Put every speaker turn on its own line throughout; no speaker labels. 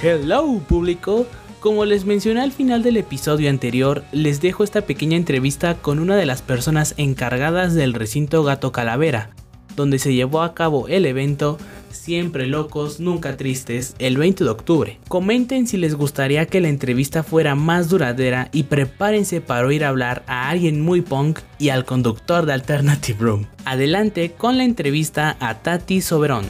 Hello público, como les mencioné al final del episodio anterior, les dejo esta pequeña entrevista con una de las personas encargadas del recinto Gato Calavera, donde se llevó a cabo el evento Siempre locos, nunca tristes, el 20 de octubre. Comenten si les gustaría que la entrevista fuera más duradera y prepárense para oír hablar a alguien muy punk y al conductor de Alternative Room. Adelante con la entrevista a Tati Soberón.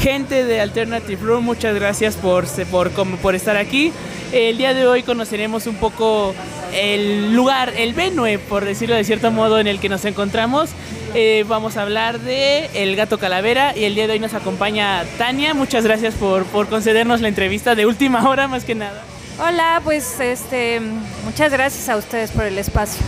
Gente de Alternative Room, muchas gracias por, por, por estar aquí. El día de hoy conoceremos un poco el lugar, el venue, por decirlo de cierto modo, en el que nos encontramos. Eh, vamos a hablar de El Gato Calavera y el día de hoy nos acompaña Tania. Muchas gracias por, por concedernos la entrevista de última hora, más que nada.
Hola, pues este, muchas gracias a ustedes por el espacio.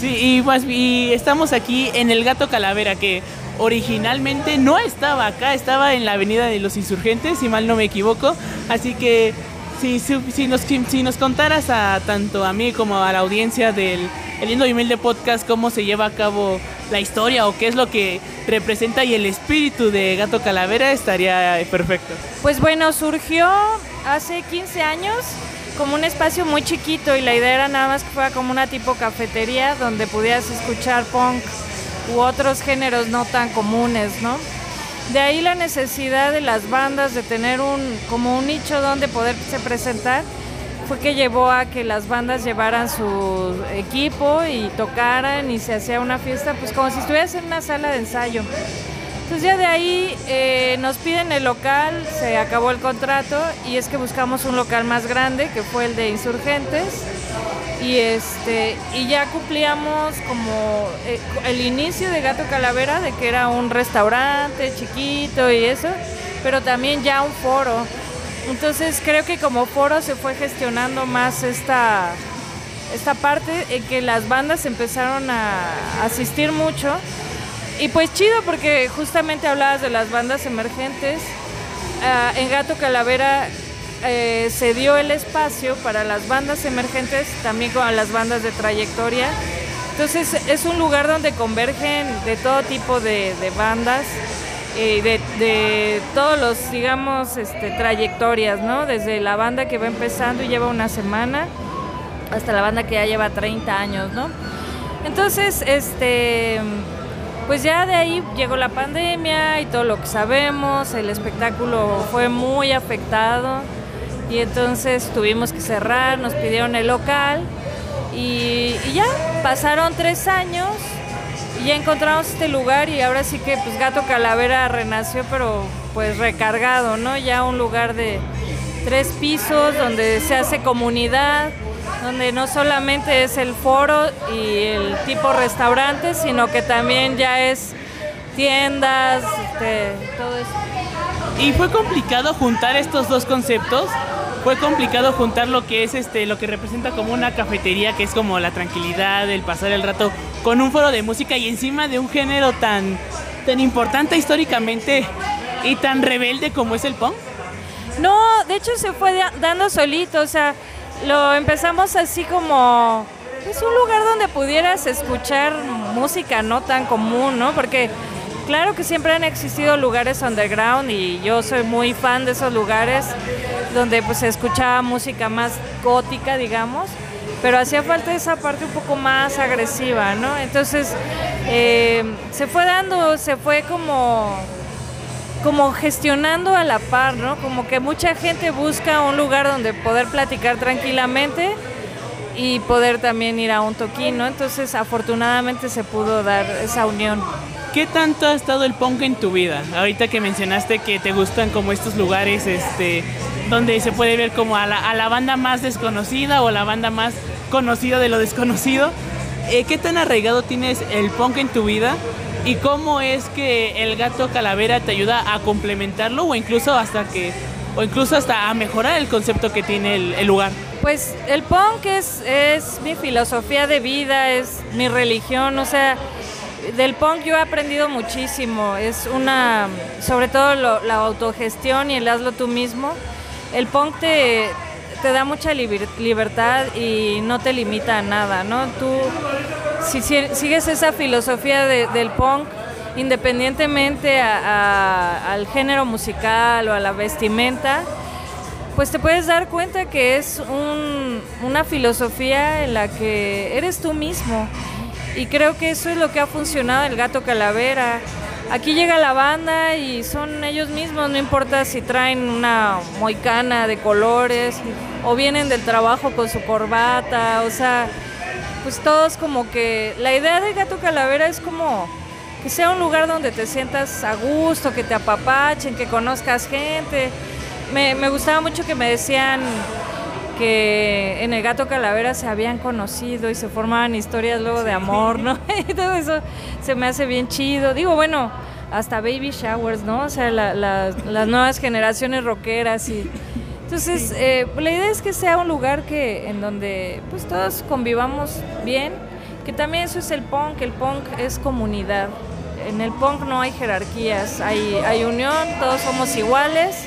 Sí, y, y estamos aquí en El Gato Calavera, que originalmente no estaba acá, estaba en la Avenida de los Insurgentes, si mal no me equivoco. Así que si, nos, si nos contaras a tanto a mí como a la audiencia del El y Humilde Podcast cómo se lleva a cabo la historia o qué es lo que representa y el espíritu de Gato Calavera, estaría perfecto.
Pues bueno, surgió hace 15 años como un espacio muy chiquito y la idea era nada más que fuera como una tipo cafetería donde pudieras escuchar punk u otros géneros no tan comunes, ¿no? De ahí la necesidad de las bandas de tener un como un nicho donde poderse presentar fue que llevó a que las bandas llevaran su equipo y tocaran y se hacía una fiesta pues como si estuvieras en una sala de ensayo. Entonces ya de ahí eh, nos piden el local, se acabó el contrato y es que buscamos un local más grande que fue el de Insurgentes y este y ya cumplíamos como eh, el inicio de Gato Calavera de que era un restaurante chiquito y eso pero también ya un foro. Entonces creo que como foro se fue gestionando más esta esta parte en que las bandas empezaron a asistir mucho. Y pues chido porque justamente hablabas de las bandas emergentes. Ah, en Gato Calavera eh, se dio el espacio para las bandas emergentes, también con las bandas de trayectoria. Entonces es un lugar donde convergen de todo tipo de, bandas, eh, de, todos los, digamos, este, trayectorias, ¿no? Desde la banda que va empezando y lleva una semana hasta la banda que ya lleva 30 años, ¿no? Entonces, este, pues ya de ahí llegó la pandemia y todo lo que sabemos, el espectáculo fue muy afectado y entonces tuvimos que cerrar, nos pidieron el local y, ya pasaron tres años y ya encontramos este lugar y ahora sí que pues Gato Calavera renació pero pues recargado, ¿no? Ya un lugar de tres pisos donde se hace comunidad, donde no solamente es el foro y el tipo restaurante, sino que también ya es tiendas, este, todo eso.
¿Y fue complicado juntar estos dos conceptos? Fue complicado juntar lo que es este lo que representa como una cafetería que es como la tranquilidad el pasar el rato con un foro de música y encima de un género tan tan importante históricamente y tan rebelde como es el punk.
No de hecho se fue dando solito o sea lo empezamos así como es un lugar donde pudieras escuchar música no tan común no porque claro que siempre han existido lugares underground y yo soy muy fan de esos lugares donde pues se escuchaba música más gótica, digamos, pero hacía falta esa parte un poco más agresiva, ¿no? Entonces eh, se fue dando, se fue como como gestionando a la par, ¿no? Como que mucha gente busca un lugar donde poder platicar tranquilamente y poder también ir a un toquín, ¿no? Entonces afortunadamente se pudo dar esa unión.
¿Qué tanto ha estado el punk en tu vida? Ahorita que mencionaste que te gustan como estos lugares este, donde se puede ver como a la, banda más desconocida o la banda más conocida de lo desconocido. Eh, ¿Qué tan arraigado tienes el punk en tu vida? ¿Y cómo es que el gato calavera te ayuda a complementarlo o incluso hasta que o incluso hasta a mejorar el concepto que tiene el, el lugar?
Pues el punk es, es mi filosofía de vida, es mi religión, o sea, del punk yo he aprendido muchísimo. Es una, sobre todo la autogestión y el hazlo tú mismo. El punk te, da mucha libertad y no te limita a nada, ¿no? Tú, si sigues esa filosofía del punk, independientemente al género musical o a la vestimenta, pues te puedes dar cuenta que es una filosofía en la que eres tú mismo. Y creo que eso es lo que ha funcionado el gato calavera. Aquí llega la banda y son ellos mismos, no importa si traen una moicana de colores o vienen del trabajo con su corbata, o sea, pues todos como que la idea del gato calavera es como que sea un lugar donde te sientas a gusto, que te apapachen, que conozcas gente. Me, me gustaba mucho que me decían que en el gato calavera se habían conocido y se formaban historias luego de amor, ¿no? y todo eso se me hace bien chido. Digo, bueno, hasta baby showers, ¿no? O sea, las nuevas generaciones rockeras y... Entonces, eh, la idea es que sea un lugar que en donde pues todos convivamos bien, que también eso es el punk, el punk es comunidad. En el punk no hay jerarquías, hay, hay unión, todos somos iguales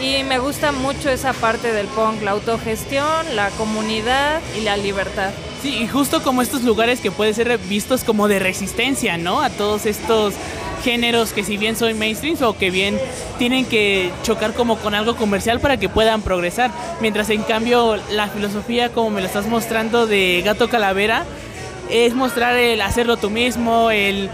y me gusta mucho esa parte del punk, la autogestión, la comunidad y la libertad.
Sí, y justo como estos lugares que pueden ser vistos como de resistencia, ¿no? A todos estos géneros que si bien son mainstream o que bien tienen que chocar como con algo comercial para que puedan progresar. Mientras en cambio la filosofía como me lo estás mostrando de Gato Calavera es mostrar el hacerlo tú mismo, el,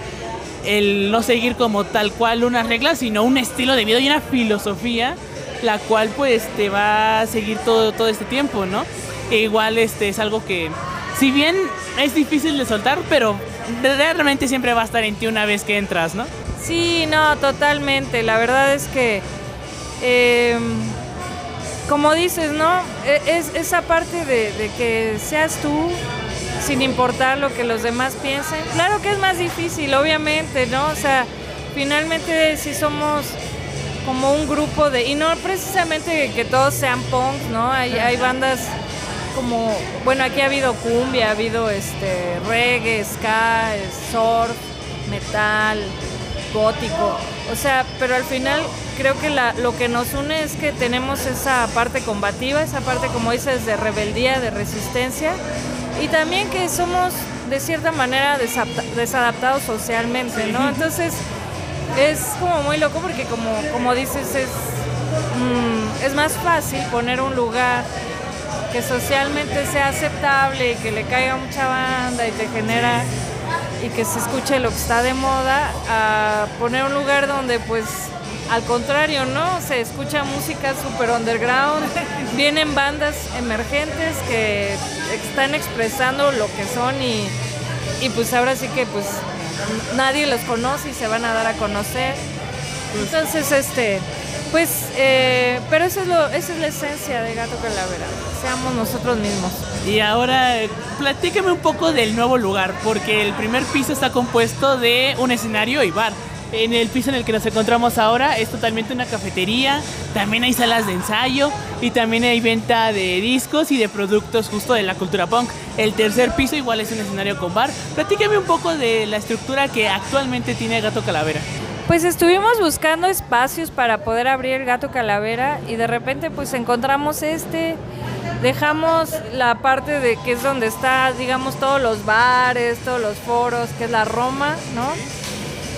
el no seguir como tal cual unas reglas, sino un estilo de vida y una filosofía la cual pues te va a seguir todo, todo este tiempo, ¿no? E igual este es algo que, si bien es difícil de soltar, pero realmente siempre va a estar en ti una vez que entras, ¿no?
Sí, no, totalmente. La verdad es que, em, como dices, ¿no? E, es esa parte de, de que seas tú sin importar lo que los demás piensen. Claro que es más difícil, obviamente, ¿no? O sea, finalmente si somos como un grupo de, y no precisamente que todos sean punks, ¿no? Hay, hay bandas como, bueno, aquí ha habido cumbia, ha habido este reggae, ska, surf, metal, gótico, o sea, pero al final creo que la, lo que nos une es que tenemos esa parte combativa, esa parte, como dices, de rebeldía, de resistencia, y también que somos de cierta manera desadaptados socialmente, ¿no? Entonces, es como muy loco porque como, como dices, es, mm, es más fácil poner un lugar que socialmente sea aceptable y que le caiga mucha banda y te genera y que se escuche lo que está de moda, a poner un lugar donde pues al contrario, ¿no? Se escucha música super underground, vienen bandas emergentes que están expresando lo que son y, y pues ahora sí que pues nadie los conoce y se van a dar a conocer. Entonces, este, pues, eh, pero eso es lo, esa es la esencia de Gato Calavera, seamos nosotros mismos.
Y ahora, platícame un poco del nuevo lugar, porque el primer piso está compuesto de un escenario y bar. En el piso en el que nos encontramos ahora es totalmente una cafetería, también hay salas de ensayo y también hay venta de discos y de productos justo de la cultura punk. El tercer piso igual es un escenario con bar. Platícame un poco de la estructura que actualmente tiene Gato Calavera.
Pues estuvimos buscando espacios para poder abrir Gato Calavera y de repente pues encontramos este dejamos la parte de que es donde está, digamos, todos los bares, todos los foros, que es la Roma, ¿no?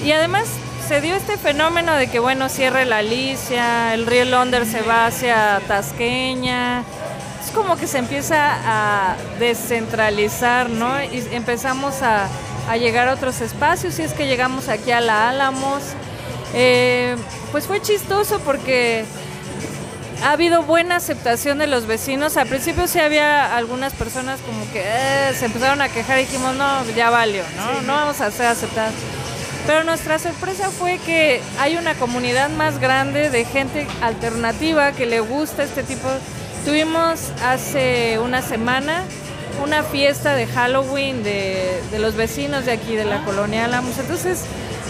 Y además se dio este fenómeno de que, bueno, cierre la Alicia, el río Londres se va hacia Tasqueña. Es como que se empieza a descentralizar, ¿no? Y empezamos a, llegar a otros espacios, y es que llegamos aquí a la Álamos. Eh, pues fue chistoso porque ha habido buena aceptación de los vecinos. Al principio sí había algunas personas como que eh, se empezaron a quejar y dijimos, no, ya valió, ¿no? No vamos a ser aceptados. Pero nuestra sorpresa fue que hay una comunidad más grande de gente alternativa que le gusta este tipo. Tuvimos hace una semana una fiesta de Halloween de, los vecinos de aquí, de la colonia Alamos. Entonces,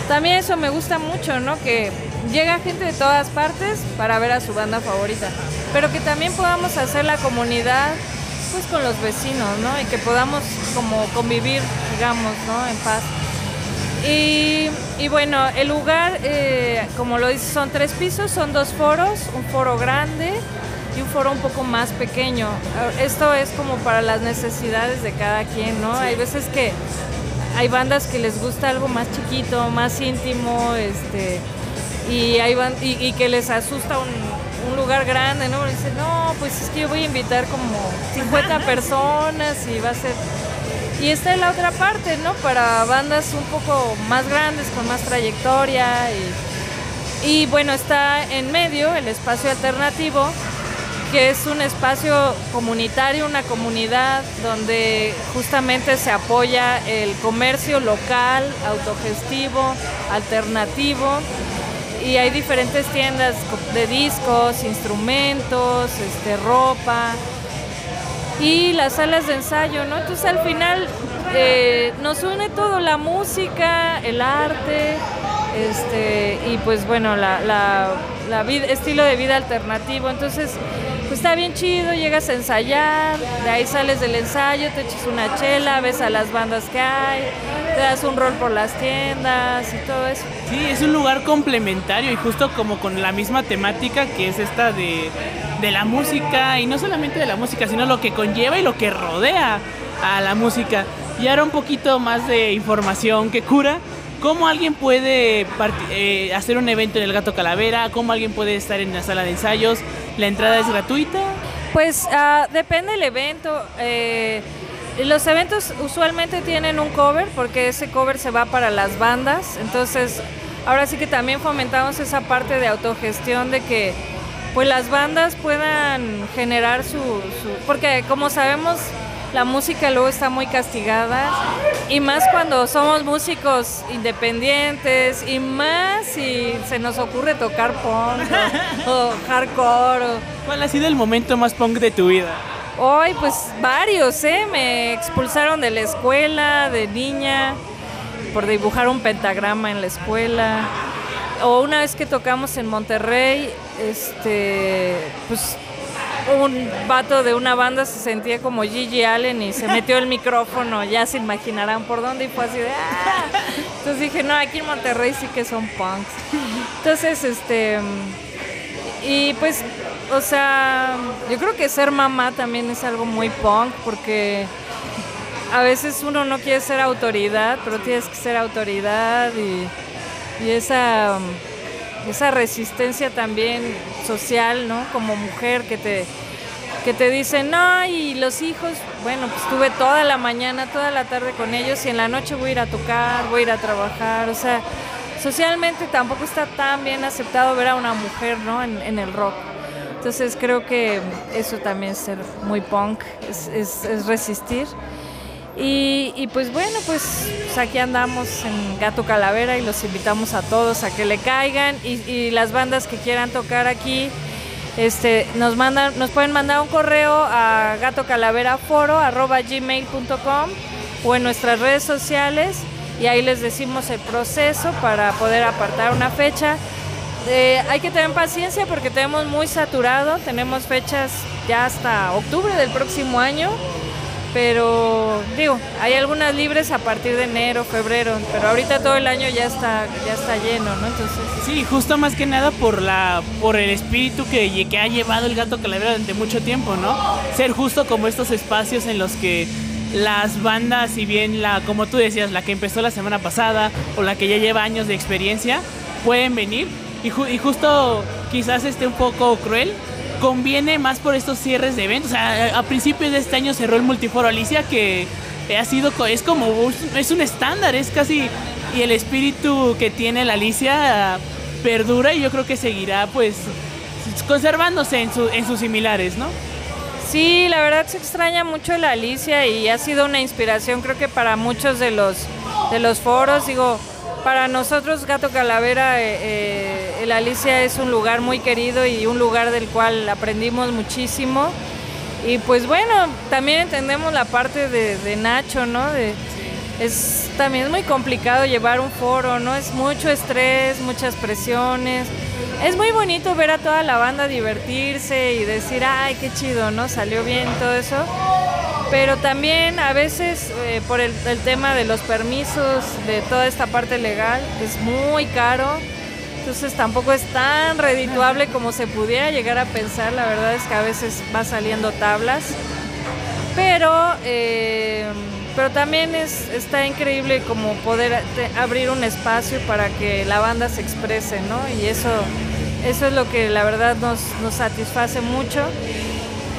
también eso me gusta mucho, ¿no? Que llega gente de todas partes para ver a su banda favorita, pero que también podamos hacer la comunidad pues con los vecinos, ¿no? Y que podamos como convivir, digamos, ¿no? En paz. Y, bueno, el lugar, eh, como lo dice, son tres pisos, son dos foros, un foro grande y un foro un poco más pequeño. Esto es como para las necesidades de cada quien, ¿no? Hay veces que hay bandas que les gusta algo más chiquito, más íntimo, este, y, hay y, que les asusta un, lugar grande, ¿no? Dicen, no, pues es que yo voy a invitar como 50 personas y va a ser... Y esta es la otra parte, ¿no? Para bandas un poco más grandes, con más trayectoria. Y, y bueno, está en medio el espacio alternativo, que es un espacio comunitario, una comunidad donde justamente se apoya el comercio local, autogestivo, alternativo y hay diferentes tiendas de discos, instrumentos, este, ropa y las salas de ensayo, ¿no? Entonces al final eh, nos une todo, la música, el arte, este, y pues bueno, la, la, vida, estilo de vida alternativo. Entonces pues está bien chido, llegas a ensayar, de ahí sales del ensayo, te echas una chela, ves a las bandas que hay, te das un rol por las tiendas y todo eso.
Sí, es un lugar complementario y justo como con la misma temática que es esta de, de la música y no solamente de la música, sino lo que conlleva y lo que rodea a la música. Y ahora un poquito más de información que cura. ¿Cómo alguien puede eh, hacer un evento en el Gato Calavera? ¿Cómo alguien puede estar en la sala de ensayos? ¿La entrada es gratuita?
Pues uh, depende del evento. Eh, los eventos usualmente tienen un cover porque ese cover se va para las bandas. Entonces, ahora sí que también fomentamos esa parte de autogestión de que pues las bandas puedan generar su, su porque como sabemos la música luego está muy castigada y más cuando somos músicos independientes y más si se nos ocurre tocar punk o, hardcore.
¿Cuál ha sido el momento más punk de tu vida?
Hoy pues varios, ¿eh? Me expulsaron de la escuela de niña por dibujar un pentagrama en la escuela. O una vez que tocamos en Monterrey, este, pues un vato de una banda se sentía como Gigi Allen y se metió el micrófono, ya se imaginarán por dónde y fue así de ¡ah! Entonces dije, no, aquí en Monterrey sí que son punks. Entonces, este y pues, o sea, yo creo que ser mamá también es algo muy punk porque a veces uno no quiere ser autoridad, pero tienes que ser autoridad y, y esa esa resistencia también social, ¿no? Como mujer que te, que te dicen, no, y los hijos, bueno, pues estuve toda la mañana, toda la tarde con ellos y en la noche voy a ir a tocar, voy a ir a trabajar, o sea, socialmente tampoco está tan bien aceptado ver a una mujer, ¿no? En, el rock. Entonces creo que eso también es ser muy punk, es, es resistir. Y, pues bueno, pues, pues, aquí andamos en Gato Calavera y los invitamos a todos a que le caigan y, las bandas que quieran tocar aquí este, nos, mandan, nos pueden mandar un correo a gatocalaveraforo.gmail.com o en nuestras redes sociales y ahí les decimos el proceso para poder apartar una fecha. Eh, hay que tener paciencia porque tenemos muy saturado, tenemos fechas ya hasta octubre del próximo año pero digo, hay algunas libres a partir de enero, febrero, pero ahorita todo el año ya está ya está lleno, ¿no? Entonces
Sí, justo más que nada por la por el espíritu que, que ha llevado el gato calavera durante mucho tiempo, ¿no? Ser justo como estos espacios en los que las bandas, si bien la como tú decías, la que empezó la semana pasada o la que ya lleva años de experiencia, pueden venir y, y justo quizás esté un poco cruel, conviene más por estos cierres de eventos. a principios de este año cerró el Multiforo Alicia, que ha sido, es como, es un estándar, es casi, y el espíritu que tiene la Alicia perdura y yo creo que seguirá, pues, conservándose en, en sus similares, ¿no?
Sí, la verdad se extraña mucho la Alicia y ha sido una inspiración, creo que para muchos de los, de los foros, digo, para nosotros Gato Calavera, eh, eh, el Alicia es un lugar muy querido y un lugar del cual aprendimos muchísimo. Y pues bueno, también entendemos la parte de, Nacho, ¿no? De, es también es muy complicado llevar un foro, ¿no? Es mucho estrés, muchas presiones. Es muy bonito ver a toda la banda divertirse y decir, ay, qué chido, ¿no? Salió bien todo eso pero también a veces eh, por el, tema de los permisos, de toda esta parte legal, es muy caro, entonces tampoco es tan redituable como se pudiera llegar a pensar, la verdad es que a veces va saliendo tablas, pero eh, pero también es, está increíble como poder abrir un espacio para que la banda se exprese, ¿no? Y eso, eso es lo que la verdad nos, nos satisface mucho.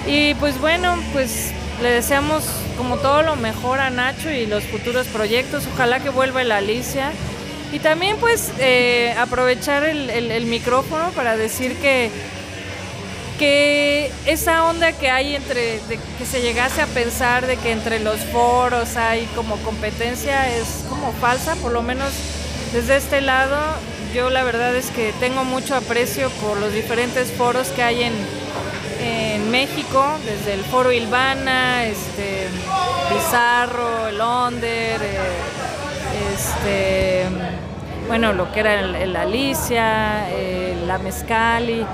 Y pues bueno, pues le deseamos como todo lo mejor a Nacho y los futuros proyectos. Ojalá que vuelva la Alicia. Y también pues eh, aprovechar el, micrófono para decir que, que esa onda que hay entre, que se llegase a pensar de que entre los foros hay como competencia es como falsa, por lo menos desde este lado yo la verdad es que tengo mucho aprecio por los diferentes foros que hay en, en México, desde el Foro Ilvana, este, Pizarro, el Onder, eh, este, bueno, lo que era el, Alicia, la Mezcali,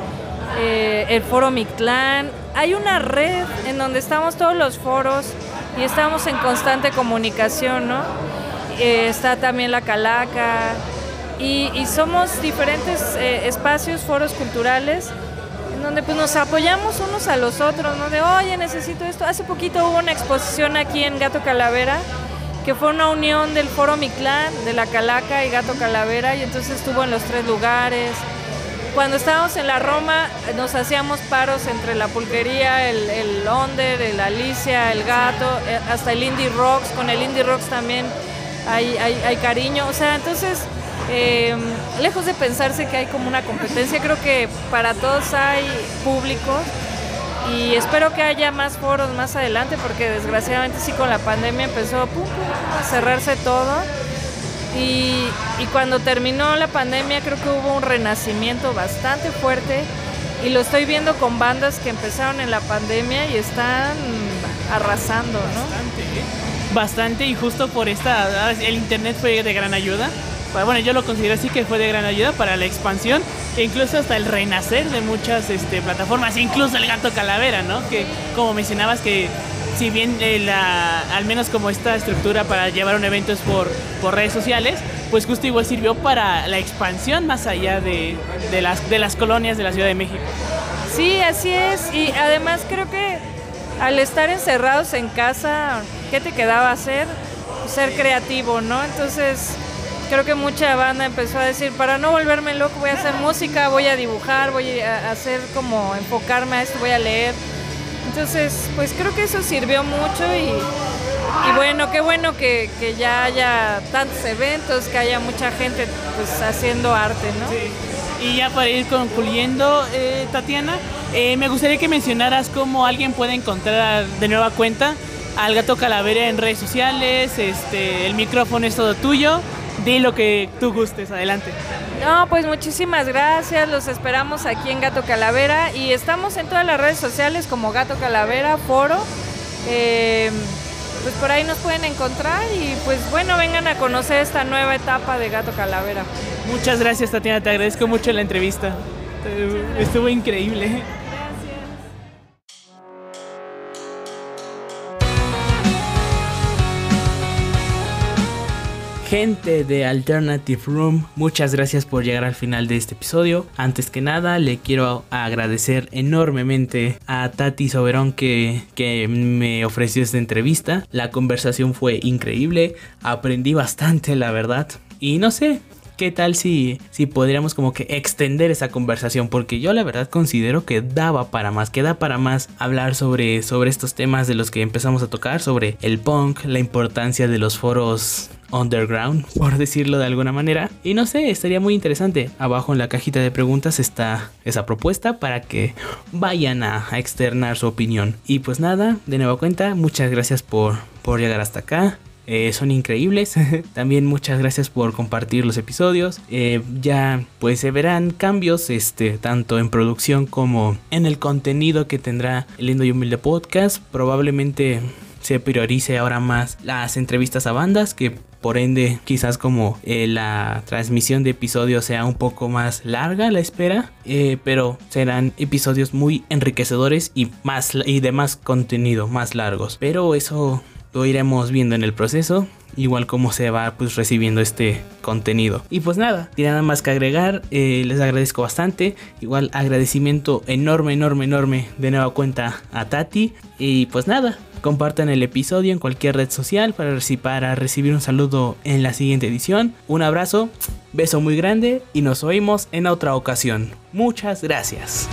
eh, el Foro Mictlán. Hay una red en donde estamos todos los foros y estamos en constante comunicación, ¿no? Eh, está también la Calaca y, y somos diferentes espacios, foros culturales donde pues nos apoyamos unos a los otros, ¿no? De, oye, necesito esto. Hace poquito hubo una exposición aquí en Gato Calavera, que fue una unión del Foro Mictlán, de la Calaca y Gato Calavera, y entonces estuvo en los tres lugares. Cuando estábamos en la Roma, nos hacíamos paros entre la pulquería, el, el Onder, el Alicia, el Gato, eh, hasta el Indie Rocks. Con el Indie Rocks también hay, hay, cariño. O sea, entonces eh, lejos de pensarse que hay como una competencia, creo que para todos hay público y espero que haya más foros más adelante porque desgraciadamente sí con la pandemia empezó a cerrarse todo y, cuando terminó la pandemia creo que hubo un renacimiento bastante fuerte y lo estoy viendo con bandas que empezaron en la pandemia y están arrasando, ¿no?
Bastante, ¿eh? Bastante y justo por esta, el internet fue de gran ayuda bueno, yo lo considero así que fue de gran ayuda para la expansión e incluso hasta el renacer de muchas este, plataformas, incluso el gato calavera, ¿no? Que como mencionabas que si bien eh, al menos como esta estructura para llevar un evento es por, por redes sociales, pues justo igual sirvió para la expansión más allá de, las, de las colonias de la Ciudad de México.
Sí, así es. Y además creo que al estar encerrados en casa, ¿qué te quedaba hacer? Ser creativo, ¿no? Entonces creo que mucha banda empezó a decir, para no volverme loco voy a hacer música, voy a dibujar, voy a hacer como enfocarme a esto, voy a leer. Entonces, pues creo que eso sirvió mucho y, bueno, qué bueno que, ya haya tantos eventos, que haya mucha gente pues haciendo arte, ¿no?
Y ya para ir concluyendo, eh, Tatiana, eh, me gustaría que mencionaras cómo alguien puede encontrar de nueva cuenta al gato calavera en redes sociales, este, el micrófono es todo tuyo di lo que tú gustes, adelante.
No, pues muchísimas gracias, los esperamos aquí en Gato Calavera y estamos en todas las redes sociales como Gato Calavera, Foro. Eh, pues por ahí nos pueden encontrar y pues bueno, vengan a conocer esta nueva etapa de Gato Calavera.
Muchas gracias Tatiana, te agradezco mucho la entrevista. Estuvo increíble. Gente de Alternative Room, muchas gracias por llegar al final de este episodio. Antes que nada, le quiero agradecer enormemente a Tati Soberón que, me ofreció esta entrevista. La conversación fue increíble, aprendí bastante, la verdad. Y no sé, ¿qué tal si, si podríamos como que extender esa conversación? Porque yo la verdad considero que daba para más, que da para más hablar sobre, sobre estos temas de los que empezamos a tocar, sobre el punk, la importancia de los foros underground, por decirlo de alguna manera. Y no sé, estaría muy interesante. Abajo en la cajita de preguntas está esa propuesta para que vayan a, externar su opinión. Y pues nada, de nueva cuenta, muchas gracias por, por llegar hasta acá. Eh, son increíbles. También muchas gracias por compartir los episodios. Eh, ya pues se verán cambios este, tanto en producción como en el contenido que tendrá el lindo y humilde podcast. Probablemente se priorice ahora más las entrevistas a bandas que por ende quizás como eh, la transmisión de episodios sea un poco más larga la espera eh, pero serán episodios muy enriquecedores y más y de más contenido más largos. Pero eso lo iremos viendo en el proceso igual como se va pues recibiendo este contenido. Y pues nada y nada más que agregar eh, les agradezco bastante. Igual agradecimiento enorme enorme enorme de nueva cuenta a Tati. Y pues nada Compartan el episodio en cualquier red social para, recibir un saludo en la siguiente edición. Un abrazo, beso muy grande y nos oímos en otra ocasión. Muchas gracias.